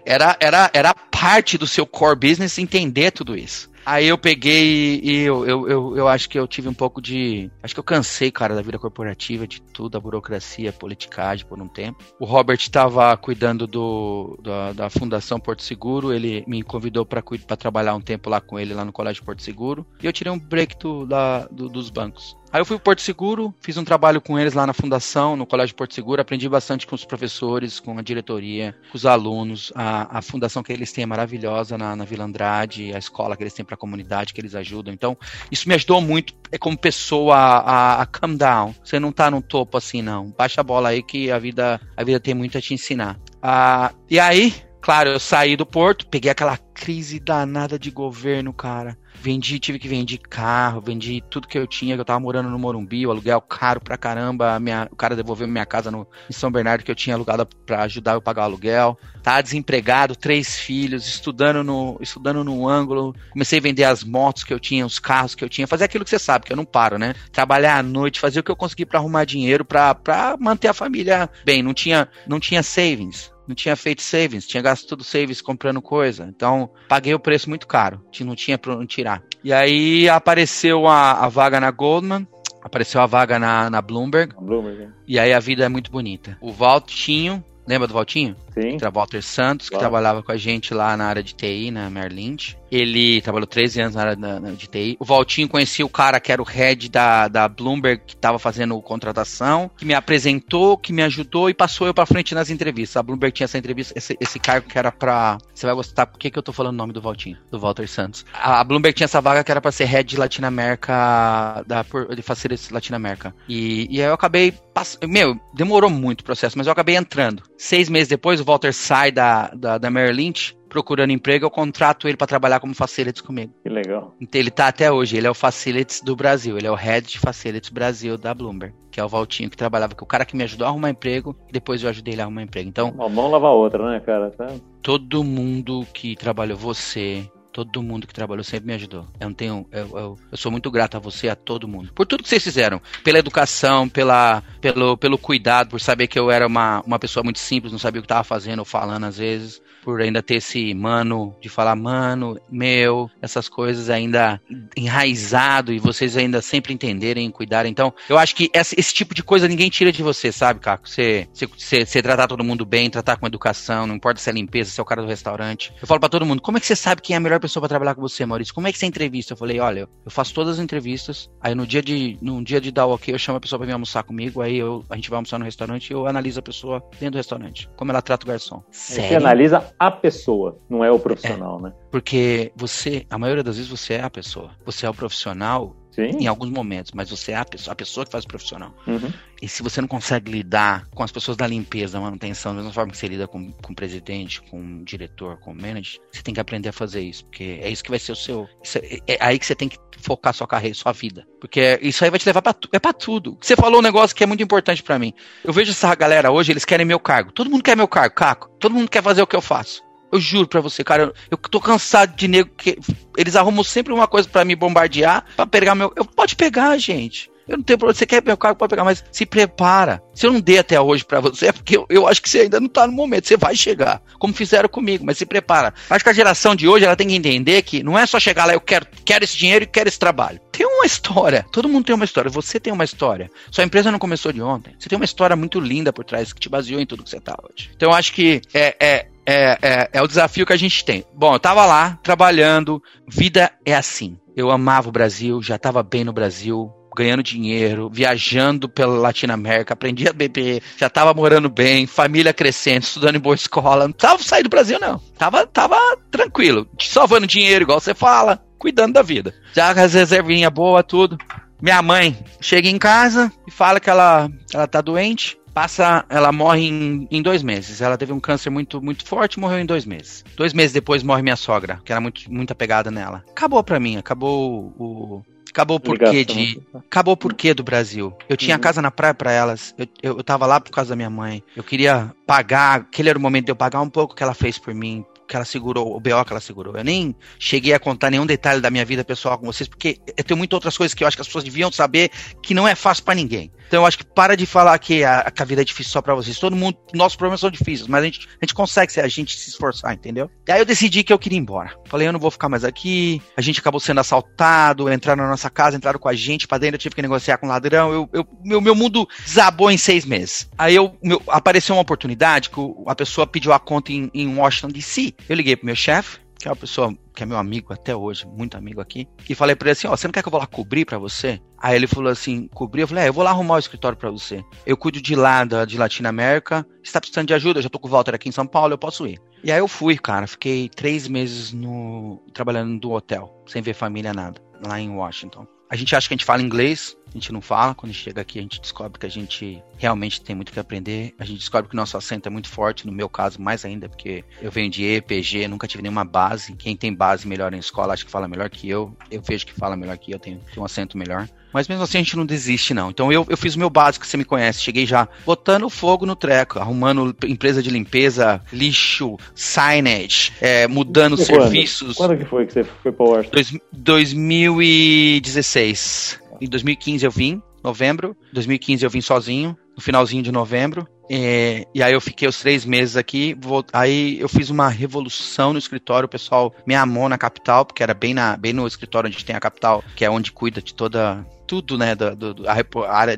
Era, era, era parte do seu core business entender tudo isso. Aí eu peguei e eu, eu, eu, eu, acho que eu tive um pouco de. Acho que eu cansei, cara, da vida corporativa, de tudo, a burocracia, a politicagem por um tempo. O Robert estava cuidando do, da, da, Fundação Porto Seguro, ele me convidou para trabalhar um tempo lá com ele, lá no Colégio Porto Seguro. E eu tirei um break do, da, do, dos bancos. Aí eu fui pro Porto Seguro, fiz um trabalho com eles lá na fundação, no Colégio Porto Seguro, aprendi bastante com os professores, com a diretoria, com os alunos. A, a fundação que eles têm é maravilhosa na, na Vila Andrade, a escola que eles têm para a comunidade que eles ajudam. Então, isso me ajudou muito é como pessoa a, a, a calm down. Você não tá no topo assim, não. Baixa a bola aí que a vida, a vida tem muito a te ensinar. Ah, e aí, claro, eu saí do Porto, peguei aquela crise danada de governo, cara. Vendi, tive que vender carro, vendi tudo que eu tinha, que eu tava morando no Morumbi, o aluguel caro pra caramba, minha, o cara devolveu minha casa no, em São Bernardo que eu tinha alugado para ajudar eu a pagar o aluguel. Tava desempregado, três filhos, estudando no, estudando no ângulo. Comecei a vender as motos que eu tinha, os carros que eu tinha, fazer aquilo que você sabe, que eu não paro, né? Trabalhar à noite, fazer o que eu consegui para arrumar dinheiro pra manter a família bem. Não tinha, não tinha savings não tinha feito savings, tinha gasto tudo savings comprando coisa. Então, paguei o preço muito caro, não tinha para onde tirar. E aí apareceu a, a vaga na Goldman, apareceu a vaga na, na Bloomberg. Bloomberg é. E aí a vida é muito bonita. O Valtinho, lembra do Valtinho? Sim. Que era Walter Santos, que trabalhava com a gente lá na área de TI, na Merlin. Ele trabalhou 13 anos na área de TI. O Valtinho conhecia o cara que era o head da, da Bloomberg, que estava fazendo contratação, que me apresentou, que me ajudou e passou eu para frente nas entrevistas. A Bloomberg tinha essa entrevista, esse, esse cargo que era para Você vai gostar, por que, que eu tô falando o nome do Valtinho? Do Walter Santos. A, a Bloomberg tinha essa vaga que era para ser head de Latinoamérica, da, de Facilities Latinoamérica. E, e aí eu acabei. Pass... Meu, demorou muito o processo, mas eu acabei entrando. Seis meses depois, Walter sai da, da, da Merrill Lynch procurando emprego, eu contrato ele para trabalhar como facilities comigo. Que legal. Então ele tá até hoje, ele é o facilities do Brasil, ele é o head de facilities Brasil da Bloomberg, que é o Valtinho que trabalhava, que é o cara que me ajudou a arrumar emprego, e depois eu ajudei ele a arrumar emprego. Então, uma mão lava a outra, né, cara? Tá... Todo mundo que trabalhou você, Todo mundo que trabalhou sempre me ajudou. Eu não tenho. Eu, eu, eu, sou muito grato a você, a todo mundo. Por tudo que vocês fizeram. Pela educação, pela, pelo, pelo cuidado, por saber que eu era uma, uma pessoa muito simples, não sabia o que estava fazendo ou falando às vezes por ainda ter esse mano de falar mano, meu, essas coisas ainda enraizado e vocês ainda sempre entenderem, cuidarem. Então, eu acho que esse, esse tipo de coisa ninguém tira de você, sabe, Caco? Você, você, tratar todo mundo bem, tratar com educação, não importa se é limpeza, se é o cara do restaurante. Eu falo para todo mundo, como é que você sabe quem é a melhor pessoa para trabalhar com você, Maurício? Como é que você entrevista? Eu falei, olha, eu faço todas as entrevistas, aí no dia de, no dia de dar o ok, eu chamo a pessoa para vir almoçar comigo, aí eu, a gente vai almoçar no restaurante e eu analiso a pessoa dentro do restaurante, como ela trata o garçom. Sério? Você analisa a pessoa, não é o profissional, é, né? Porque você, a maioria das vezes você é a pessoa. Você é o profissional Sim. em alguns momentos, mas você é a pessoa, a pessoa que faz o profissional. Uhum. E se você não consegue lidar com as pessoas da limpeza, da manutenção, da mesma forma que você lida com, com o presidente, com o diretor, com o manager, você tem que aprender a fazer isso, porque é isso que vai ser o seu. É, é, aí que você tem que focar sua carreira, sua vida. Porque isso aí vai te levar pra, é pra tudo. Você falou um negócio que é muito importante para mim. Eu vejo essa galera hoje, eles querem meu cargo. Todo mundo quer meu cargo, Caco. Todo mundo quer fazer o que eu faço. Eu juro pra você, cara, eu, tô cansado de nego que. Eles arrumam sempre uma coisa para me bombardear, para pegar meu. Eu pode pegar, gente. Eu não tenho problema. Você quer meu carro, pode pegar, mas se prepara. Se eu não dei até hoje para você, é porque eu, eu, acho que você ainda não tá no momento. Você vai chegar, como fizeram comigo, mas se prepara. Acho que a geração de hoje ela tem que entender que não é só chegar lá, eu quero, quero esse dinheiro e quero esse trabalho. Tem uma história. Todo mundo tem uma história. Você tem uma história. Sua empresa não começou de ontem. Você tem uma história muito linda por trás que te baseou em tudo que você tá hoje. Então eu acho que é, é é, é, é o desafio que a gente tem. Bom, eu tava lá, trabalhando, vida é assim. Eu amava o Brasil, já estava bem no Brasil, ganhando dinheiro, viajando pela Latinoamérica, aprendi a beber, já tava morando bem, família crescendo, estudando em boa escola. Não tava saindo do Brasil, não. Tava, tava tranquilo, salvando dinheiro, igual você fala, cuidando da vida. Já com as reservinhas boas, tudo. Minha mãe chega em casa e fala que ela, ela tá doente passa, ela morre em, em, dois meses. Ela teve um câncer muito, muito forte, morreu em dois meses. Dois meses depois morre minha sogra, que era muito, muito apegada nela. Acabou pra mim, acabou o. Acabou o porquê de. Acabou o porquê do Brasil. Eu tinha uhum. casa na praia para elas. Eu, eu, eu tava lá por causa da minha mãe. Eu queria pagar. Aquele era o momento de eu pagar um pouco que ela fez por mim que ela segurou, o BO que ela segurou. Eu nem cheguei a contar nenhum detalhe da minha vida pessoal com vocês, porque eu tenho muitas outras coisas que eu acho que as pessoas deviam saber que não é fácil para ninguém. Então eu acho que para de falar que a, que a vida é difícil só para vocês. Todo mundo, nossos problemas são difíceis, mas a gente, a gente consegue se a gente se esforçar, entendeu? E aí eu decidi que eu queria ir embora. Falei, eu não vou ficar mais aqui. A gente acabou sendo assaltado, entraram na nossa casa, entraram com a gente para dentro, eu tive que negociar com o ladrão. Eu, eu, meu, meu mundo desabou em seis meses. Aí eu, meu, apareceu uma oportunidade que a pessoa pediu a conta em, em Washington DC. Eu liguei pro meu chefe, que é uma pessoa que é meu amigo até hoje, muito amigo aqui, e falei para ele assim, ó, você não quer que eu vá lá cobrir para você? Aí ele falou assim, cobrir? Eu falei, é, eu vou lá arrumar o escritório para você. Eu cuido de lá, da, de Latina América, você tá precisando de ajuda, eu já tô com o Walter aqui em São Paulo, eu posso ir. E aí eu fui, cara, fiquei três meses no trabalhando no hotel, sem ver família, nada, lá em Washington. A gente acha que a gente fala inglês, a gente não fala. Quando a gente chega aqui, a gente descobre que a gente realmente tem muito que aprender. A gente descobre que o nosso acento é muito forte, no meu caso, mais ainda, porque eu venho de EPG, nunca tive nenhuma base. Quem tem base melhor em escola, acho que fala melhor que eu. Eu vejo que fala melhor que eu, tenho, tenho um acento melhor. Mas mesmo assim a gente não desiste, não. Então eu, eu fiz o meu básico, você me conhece. Cheguei já botando fogo no treco, arrumando empresa de limpeza, lixo, signage, é, mudando serviços. Quando que foi que você foi para o Washington? 2016. Em 2015 eu vim, novembro. Em 2015 eu vim sozinho, no finalzinho de novembro. É, e aí eu fiquei os três meses aqui. Vou, aí eu fiz uma revolução no escritório. O pessoal me amou na capital, porque era bem, na, bem no escritório onde tem a capital, que é onde cuida de toda. Tudo, né? Da, do, a, a área,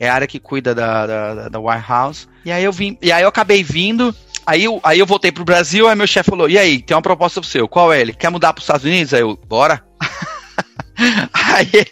é a área que cuida da, da, da Warehouse. E aí eu vim. E aí eu acabei vindo. Aí eu, aí eu voltei pro Brasil, aí meu chefe falou: E aí, tem uma proposta pro seu. Qual é ele? Quer mudar pros Estados Unidos? Aí eu, bora. *laughs* aí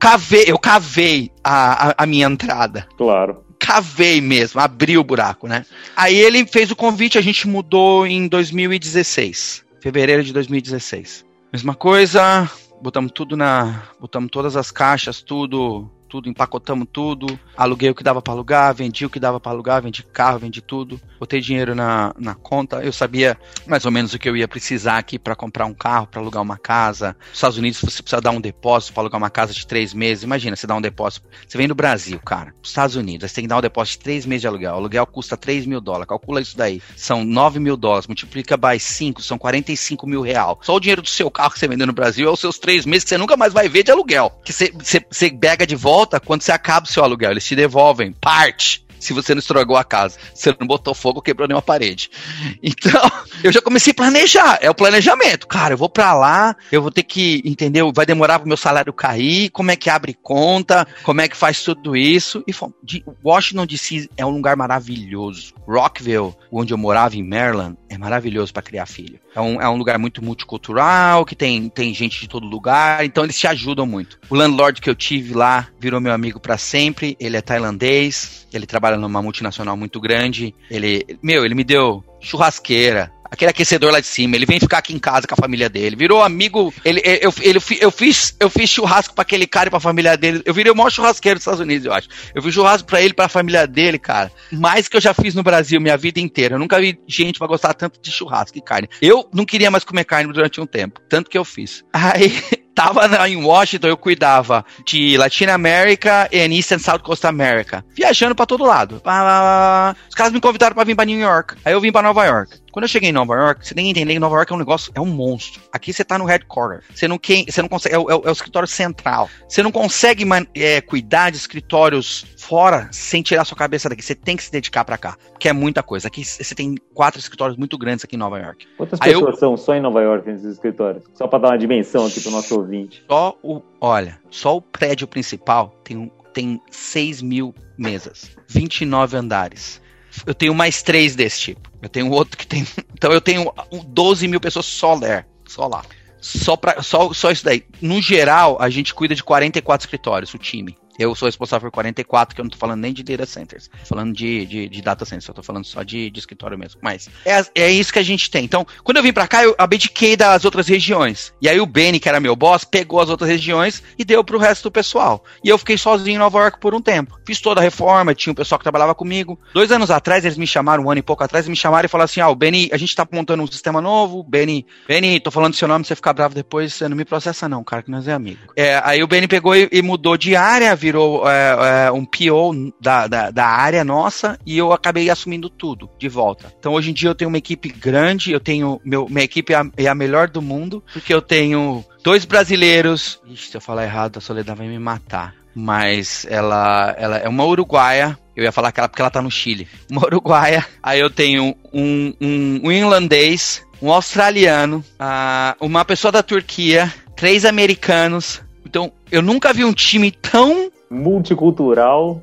cavei, eu cavei a, a, a minha entrada. Claro cavei mesmo, abri o buraco, né? Aí ele fez o convite, a gente mudou em 2016, fevereiro de 2016. Mesma coisa, botamos tudo na, botamos todas as caixas, tudo tudo, empacotamos tudo, aluguei o que dava para alugar, vendi o que dava para alugar, vendi carro, vendi tudo, botei dinheiro na, na conta. Eu sabia mais ou menos o que eu ia precisar aqui para comprar um carro, para alugar uma casa. Nos Estados Unidos você precisa dar um depósito para alugar uma casa de três meses. Imagina, você dá um depósito. Você vem do Brasil, cara, nos Estados Unidos, você tem que dar um depósito de três meses de aluguel. O aluguel custa 3 mil dólares. Calcula isso daí. São 9 mil dólares. Multiplica by 5, são 45 mil real. Só o dinheiro do seu carro que você vendeu no Brasil é os seus três meses que você nunca mais vai ver de aluguel. Que você, você, você pega de volta volta quando você acaba o seu aluguel. Eles te devolvem parte. Se você não estragou a casa. Você não botou fogo, quebrou nenhuma parede. Então, *laughs* eu já comecei a planejar. É o planejamento. Cara, eu vou para lá, eu vou ter que, entendeu? Vai demorar pro meu salário cair, como é que abre conta, como é que faz tudo isso. E Washington DC é um lugar maravilhoso. Rockville, onde eu morava em Maryland, é maravilhoso para criar filho. É um, é um lugar muito multicultural, que tem, tem gente de todo lugar, então eles te ajudam muito. O landlord que eu tive lá virou meu amigo para sempre, ele é tailandês, ele trabalha numa multinacional muito grande, ele, meu, ele me deu churrasqueira, aquele aquecedor lá de cima, ele vem ficar aqui em casa com a família dele, virou amigo, ele, eu, ele, eu, fiz, eu fiz churrasco para aquele cara e pra família dele, eu virei o maior churrasqueiro dos Estados Unidos, eu acho. Eu fiz churrasco para ele e pra família dele, cara, mais que eu já fiz no Brasil minha vida inteira, eu nunca vi gente pra gostar tanto de churrasco e carne. Eu não queria mais comer carne durante um tempo, tanto que eu fiz. *laughs* Aí, tava em Washington, eu cuidava de Latina América e East and South Coast America, viajando para todo lado. Os caras me convidaram para vir para New York, aí eu vim para Nova York. Quando eu cheguei em Nova York, você tem que entender que Nova York é um negócio, é um monstro. Aqui você tá no headquarter. Você não, quem, você não consegue, é o, é o, escritório central. Você não consegue é, cuidar de escritórios fora sem tirar sua cabeça daqui. Você tem que se dedicar para cá, porque é muita coisa. Aqui você tem quatro escritórios muito grandes aqui em Nova York. Quantas Aí pessoas eu, são só em Nova York nesses escritórios? Só para dar uma dimensão aqui pro nosso ouvinte. Só o, olha, só o prédio principal tem, tem 6 mil mesas, 29 andares. Eu tenho mais três desse tipo. Eu tenho outro que tem. *laughs* Então eu tenho 12 mil pessoas só lá. Só lá. Só, pra, só, só isso daí. No geral, a gente cuida de 44 escritórios, o time. Eu sou responsável por 44, que eu não tô falando nem de data centers. Falando de, de, de data centers, eu tô falando só de, de escritório mesmo. Mas é, é isso que a gente tem. Então, quando eu vim pra cá, eu abdiquei das outras regiões. E aí o Benny, que era meu boss, pegou as outras regiões e deu pro resto do pessoal. E eu fiquei sozinho em Nova York por um tempo. Fiz toda a reforma, tinha um pessoal que trabalhava comigo. Dois anos atrás, eles me chamaram, um ano e pouco atrás, me chamaram e falaram assim: ah, o Benny, a gente tá montando um sistema novo. Benny, Benny, tô falando seu nome, você ficar bravo depois, você não me processa não, cara, que nós é amigo. É, aí o Benny pegou e, e mudou de área, virou é, é, um PO da, da, da, área nossa e eu acabei assumindo tudo de volta. Então hoje em dia eu tenho uma equipe grande, eu tenho. Meu, minha equipe é a, é a melhor do mundo, porque eu tenho dois brasileiros. Ixi, se eu falar errado, a Soledad vai me matar. Mas ela, ela é uma uruguaia. Eu ia falar que ela porque ela tá no Chile. Uma uruguaia. Aí eu tenho um, um, um irlandês, um australiano, uh, uma pessoa da Turquia, três americanos. Então, eu nunca vi um time tão multicultural.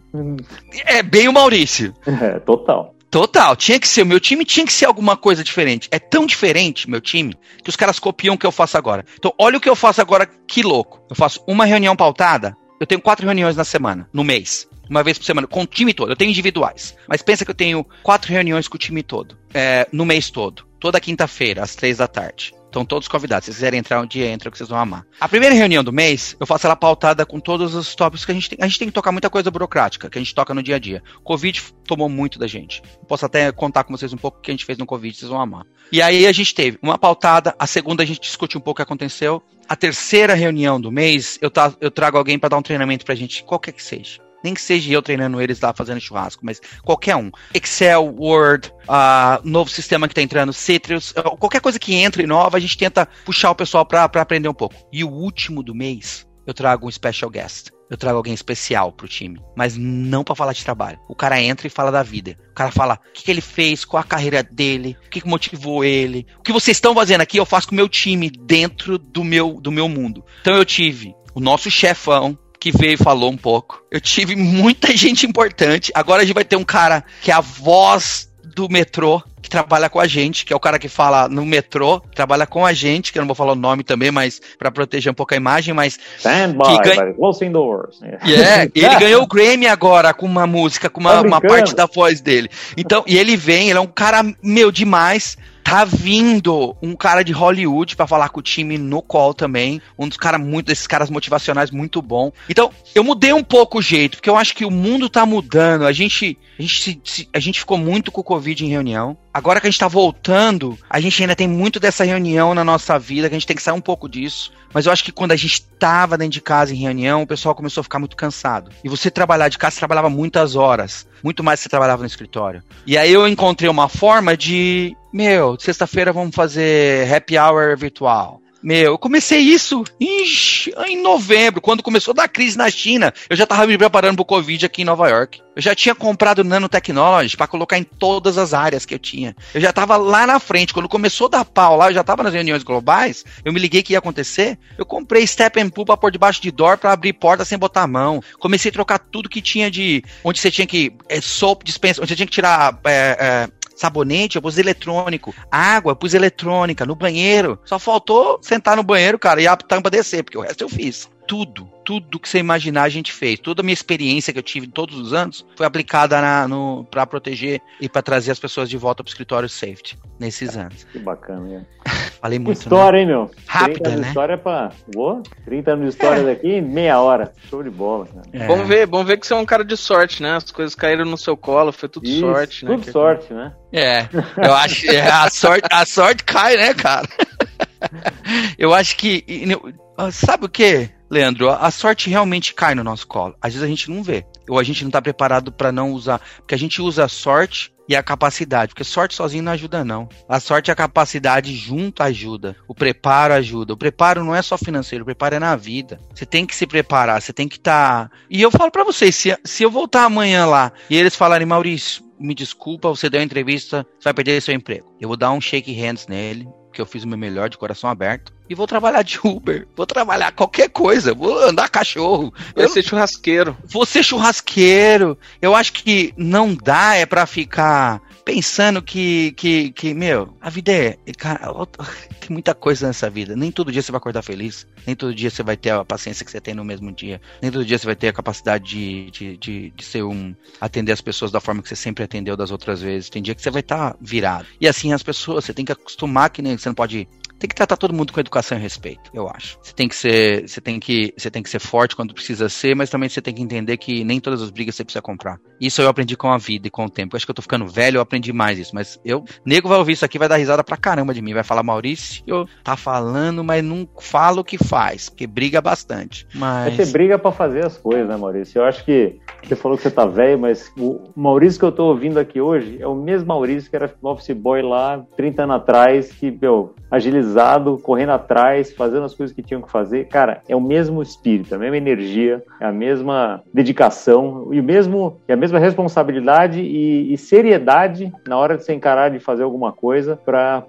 É bem o Maurício. É, total. Total, tinha que ser. O meu time tinha que ser alguma coisa diferente. É tão diferente, meu time, que os caras copiam o que eu faço agora. Então, olha o que eu faço agora, que louco. Eu faço uma reunião pautada, eu tenho quatro reuniões na semana, no mês. Uma vez por semana, com o time todo. Eu tenho individuais. Mas pensa que eu tenho quatro reuniões com o time todo, é, no mês todo. Toda quinta-feira, às três da tarde. Estão todos convidados. Se vocês quiserem entrar um dia, entra que vocês vão amar. A primeira reunião do mês, eu faço ela pautada com todos os tópicos que a gente tem. A gente tem que tocar muita coisa burocrática, que a gente toca no dia a dia. Covid tomou muito da gente. Posso até contar com vocês um pouco o que a gente fez no Covid, vocês vão amar. E aí a gente teve uma pautada, a segunda a gente discute um pouco o que aconteceu. A terceira reunião do mês, eu, tá, eu trago alguém para dar um treinamento pra gente, qualquer que seja. Nem que seja eu treinando eles lá fazendo churrasco, mas qualquer um. Excel, Word, uh, novo sistema que está entrando, Citrus, qualquer coisa que entre nova, a gente tenta puxar o pessoal para aprender um pouco. E o último do mês, eu trago um special guest. Eu trago alguém especial pro time, mas não para falar de trabalho. O cara entra e fala da vida. O cara fala o que, que ele fez, qual a carreira dele, o que, que motivou ele. O que vocês estão fazendo aqui, eu faço com o meu time dentro do meu, do meu mundo. Então eu tive o nosso chefão, que veio e falou um pouco. Eu tive muita *laughs* gente importante. Agora a gente vai ter um cara que é a voz do metrô, que trabalha com a gente, que é o cara que fala no metrô, trabalha com a gente, que eu não vou falar o nome também, mas para proteger um pouco a imagem, mas Stand by, ganha... closing doors. *laughs* Yeah, ele *laughs* ganhou o Grammy agora com uma música, com uma, tá uma parte da voz dele. Então, e ele vem, ele é um cara meu demais tá vindo um cara de Hollywood para falar com o time no call também. Um dos caras muito, desses caras motivacionais muito bom. Então, eu mudei um pouco o jeito, porque eu acho que o mundo tá mudando. A gente, a gente, a gente ficou muito com o Covid em reunião. Agora que a gente tá voltando, a gente ainda tem muito dessa reunião na nossa vida, que a gente tem que sair um pouco disso. Mas eu acho que quando a gente tava dentro de casa em reunião, o pessoal começou a ficar muito cansado. E você trabalhar de casa, você trabalhava muitas horas. Muito mais que você trabalhava no escritório. E aí eu encontrei uma forma de meu, sexta-feira vamos fazer happy hour virtual. Meu, eu comecei isso ixi, em novembro, quando começou a dar crise na China. Eu já tava me preparando pro Covid aqui em Nova York. Eu já tinha comprado nanotecnology para colocar em todas as áreas que eu tinha. Eu já tava lá na frente. Quando começou a dar pau lá, eu já tava nas reuniões globais. Eu me liguei que ia acontecer. Eu comprei step and pull pra pôr debaixo de door para abrir porta sem botar a mão. Comecei a trocar tudo que tinha de. Onde você tinha que. É, soap dispensa, onde você tinha que tirar. É, é, sabonete, eu pus eletrônico. Água, eu pus eletrônica. No banheiro. Só faltou sentar no banheiro, cara, e a tampa descer, porque o resto eu fiz. Tudo, tudo que você imaginar a gente fez. Toda a minha experiência que eu tive todos os anos foi aplicada para proteger e para trazer as pessoas de volta para o escritório safety nesses anos. Que bacana, né? Falei muito. História, né? hein, meu? Rápida, anos né? De história pra. Boa? 30 anos de história é. daqui em meia hora. Show de bola, cara. É. Vamos ver, vamos ver que você é um cara de sorte, né? As coisas caíram no seu colo, foi tudo Isso, sorte, né? Tudo sorte, né? É, eu acho é, a sorte, a sorte cai, né, cara? *laughs* eu acho que sabe o que? Leandro, a sorte realmente cai no nosso colo. Às vezes a gente não vê. Ou a gente não está preparado para não usar. Porque a gente usa a sorte e a capacidade. Porque sorte sozinho não ajuda, não. A sorte e a capacidade junto ajuda. O preparo ajuda. O preparo não é só financeiro, o preparo é na vida. Você tem que se preparar, você tem que estar. Tá... E eu falo para vocês: se, se eu voltar amanhã lá e eles falarem, Maurício, me desculpa, você deu uma entrevista, você vai perder seu emprego. Eu vou dar um shake hands nele, que eu fiz o meu melhor de coração aberto. E vou trabalhar de Uber, vou trabalhar qualquer coisa, vou andar cachorro. Vai eu ser churrasqueiro. Vou ser churrasqueiro. Eu acho que não dá é para ficar pensando que, que, que, meu, a vida é. Cara, *laughs* tem muita coisa nessa vida. Nem todo dia você vai acordar feliz. Nem todo dia você vai ter a paciência que você tem no mesmo dia. Nem todo dia você vai ter a capacidade de, de, de, de ser um. atender as pessoas da forma que você sempre atendeu das outras vezes. Tem dia que você vai estar tá virado. E assim as pessoas, você tem que acostumar que nem você não pode tem que tratar todo mundo com educação e respeito, eu acho. Você tem que ser, você tem que, você tem que ser forte quando precisa ser, mas também você tem que entender que nem todas as brigas você precisa comprar. Isso eu aprendi com a vida e com o tempo. Eu acho que eu tô ficando velho, eu aprendi mais isso, mas eu, nego vai ouvir isso aqui, vai dar risada pra caramba de mim, vai falar Maurício, tá falando, mas não fala o que faz, porque briga bastante. Mas você briga para fazer as coisas, né, Maurício? Eu acho que você falou que você tá velho, mas o Maurício que eu tô ouvindo aqui hoje é o mesmo Maurício que era office boy lá 30 anos atrás, que, meu, agilizado, correndo atrás, fazendo as coisas que tinham que fazer. Cara, é o mesmo espírito, a mesma energia, é a mesma dedicação e o mesmo e a mesma responsabilidade e, e seriedade na hora de se encarar de fazer alguma coisa para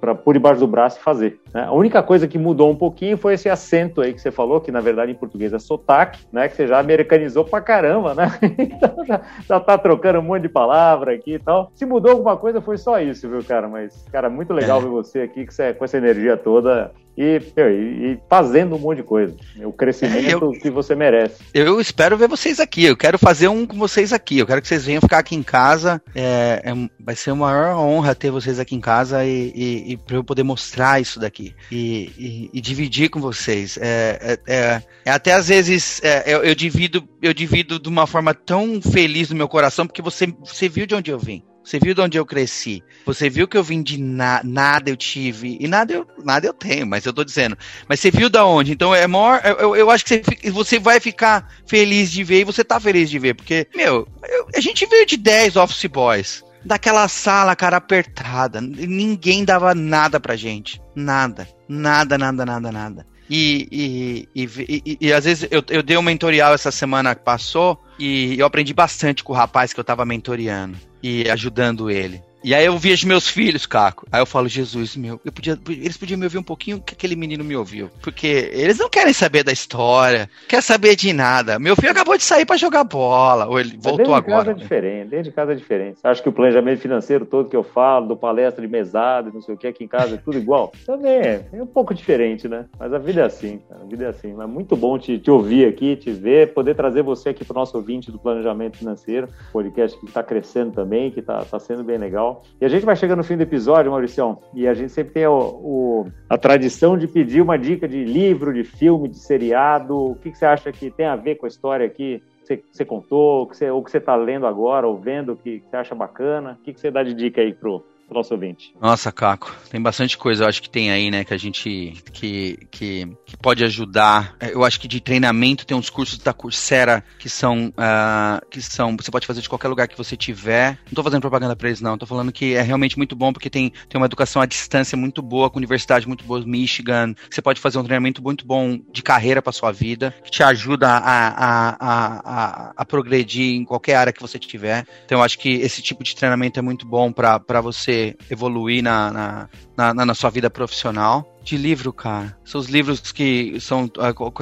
para pôr debaixo do braço e fazer. Né? A única coisa que mudou um pouquinho foi esse acento aí que você falou, que na verdade em português é sotaque, né? Que você já americanizou pra caramba, né? *laughs* então já, já tá trocando um monte de palavra aqui e tal. Se mudou alguma coisa foi só isso, viu, cara? Mas, cara, muito legal é. ver você aqui que você, com essa energia toda e, e, fazendo um monte de coisa. O crescimento eu, que você merece. Eu espero ver vocês aqui. Eu quero fazer um com vocês aqui. Eu quero que vocês venham ficar aqui em casa. É, é, vai ser uma maior honra ter vocês aqui em casa e, e, e para eu poder mostrar isso daqui e, dividir com vocês. É, é, é, é até às vezes é, eu, eu, divido eu divido de uma forma tão feliz no meu coração porque você, você viu de onde eu vim. Você viu de onde eu cresci. Você viu que eu vim de na, nada eu tive. E nada eu, nada eu tenho, mas eu tô dizendo. Mas você viu da onde? Então é maior. Eu, eu acho que você, você vai ficar feliz de ver e você tá feliz de ver. Porque, meu, eu, a gente veio de 10 office boys. Daquela sala, cara, apertada. Ninguém dava nada pra gente. Nada. Nada, nada, nada, nada. E, e, e, e, às vezes eu, eu dei um mentorial essa semana que passou e eu aprendi bastante com o rapaz que eu tava mentoreando e ajudando ele. E aí eu vejo meus filhos, Caco. Aí eu falo, Jesus, meu, eu podia, eles podiam me ouvir um pouquinho que aquele menino me ouviu. Porque eles não querem saber da história, quer saber de nada. Meu filho acabou de sair para jogar bola, ou ele voltou agora. Dentro de casa é diferente, dentro de casa é diferente. Acho que o planejamento financeiro todo que eu falo, do palestra de mesada, não sei o que, aqui em casa é tudo igual. *laughs* Também é, é um pouco diferente, né? Mas a vida é assim, cara, a vida é assim. Mas muito bom te, te ouvir aqui, te ver, poder trazer você aqui para o nosso ouvinte do planejamento financeiro, podcast que está crescendo também, que está tá sendo bem legal. E a gente vai chegando no fim do episódio, Mauricião, e a gente sempre tem o, o, a tradição de pedir uma dica de livro, de filme, de seriado. O que, que você acha que tem a ver com a história aqui? Você, você contou, que ou que você está lendo agora, ou vendo, que, que você acha bacana? O que, que você dá de dica aí pro, pro nosso ouvinte. Nossa, Caco, tem bastante coisa, eu acho que tem aí, né, que a gente, que, que, que pode ajudar. Eu acho que de treinamento tem uns cursos da Coursera que são, uh, que são, você pode fazer de qualquer lugar que você tiver. Não tô fazendo propaganda pra eles, não, tô falando que é realmente muito bom, porque tem, tem uma educação à distância muito boa, com universidade muito boa, Michigan, você pode fazer um treinamento muito bom de carreira pra sua vida, que te ajuda a, a, a, a, a progredir em qualquer área que você tiver. Então eu acho que esse tipo de treinamento é muito bom para você evoluir na, na, na, na sua vida profissional de livro, cara. São os livros que são.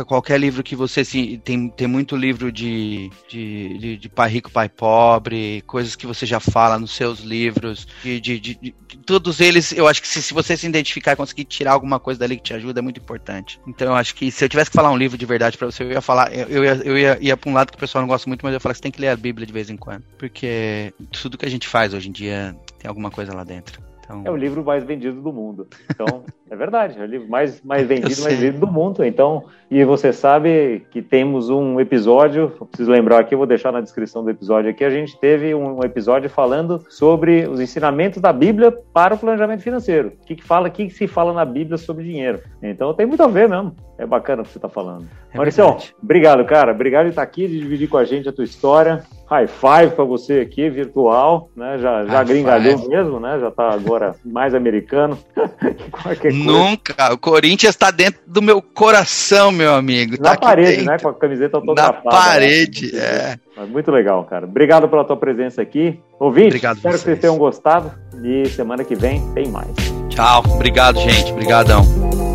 Qualquer livro que você. Assim, tem, tem muito livro de, de, de, de, pai rico, pai pobre, coisas que você já fala nos seus livros. De, de, de todos eles, eu acho que se, se, você se identificar e conseguir tirar alguma coisa dali que te ajuda, é muito importante. Então eu acho que se eu tivesse que falar um livro de verdade para você, eu ia falar. Eu, ia, eu ia, ia pra um lado que o pessoal não gosta muito, mas eu ia falar que você tem que ler a Bíblia de vez em quando. Porque tudo que a gente faz hoje em dia tem alguma coisa lá dentro. Então... É o livro mais vendido do mundo. Então, é verdade, é o livro mais, mais *laughs* vendido, mais vendido do mundo. Então, e você sabe que temos um episódio, preciso lembrar aqui, vou deixar na descrição do episódio aqui, a gente teve um episódio falando sobre os ensinamentos da Bíblia para o planejamento financeiro. O que, que fala, o que, que se fala na Bíblia sobre dinheiro. Então tem muito a ver mesmo. É bacana o que você está falando. É Maurício, obrigado, cara. Obrigado de estar aqui, de dividir com a gente a tua história. High five para você aqui, virtual, né? Já, já gringalhou mesmo, né? Já está agora mais americano. *laughs* Nunca. O Corinthians está dentro do meu coração, meu amigo. Na tá parede, né? Com a camiseta autografada. Na parede, né? é. Muito legal, cara. Obrigado pela tua presença aqui. Ouvinte, Obrigado espero vocês. que vocês tenham gostado. E semana que vem tem mais. Tchau. Obrigado, gente. Obrigadão.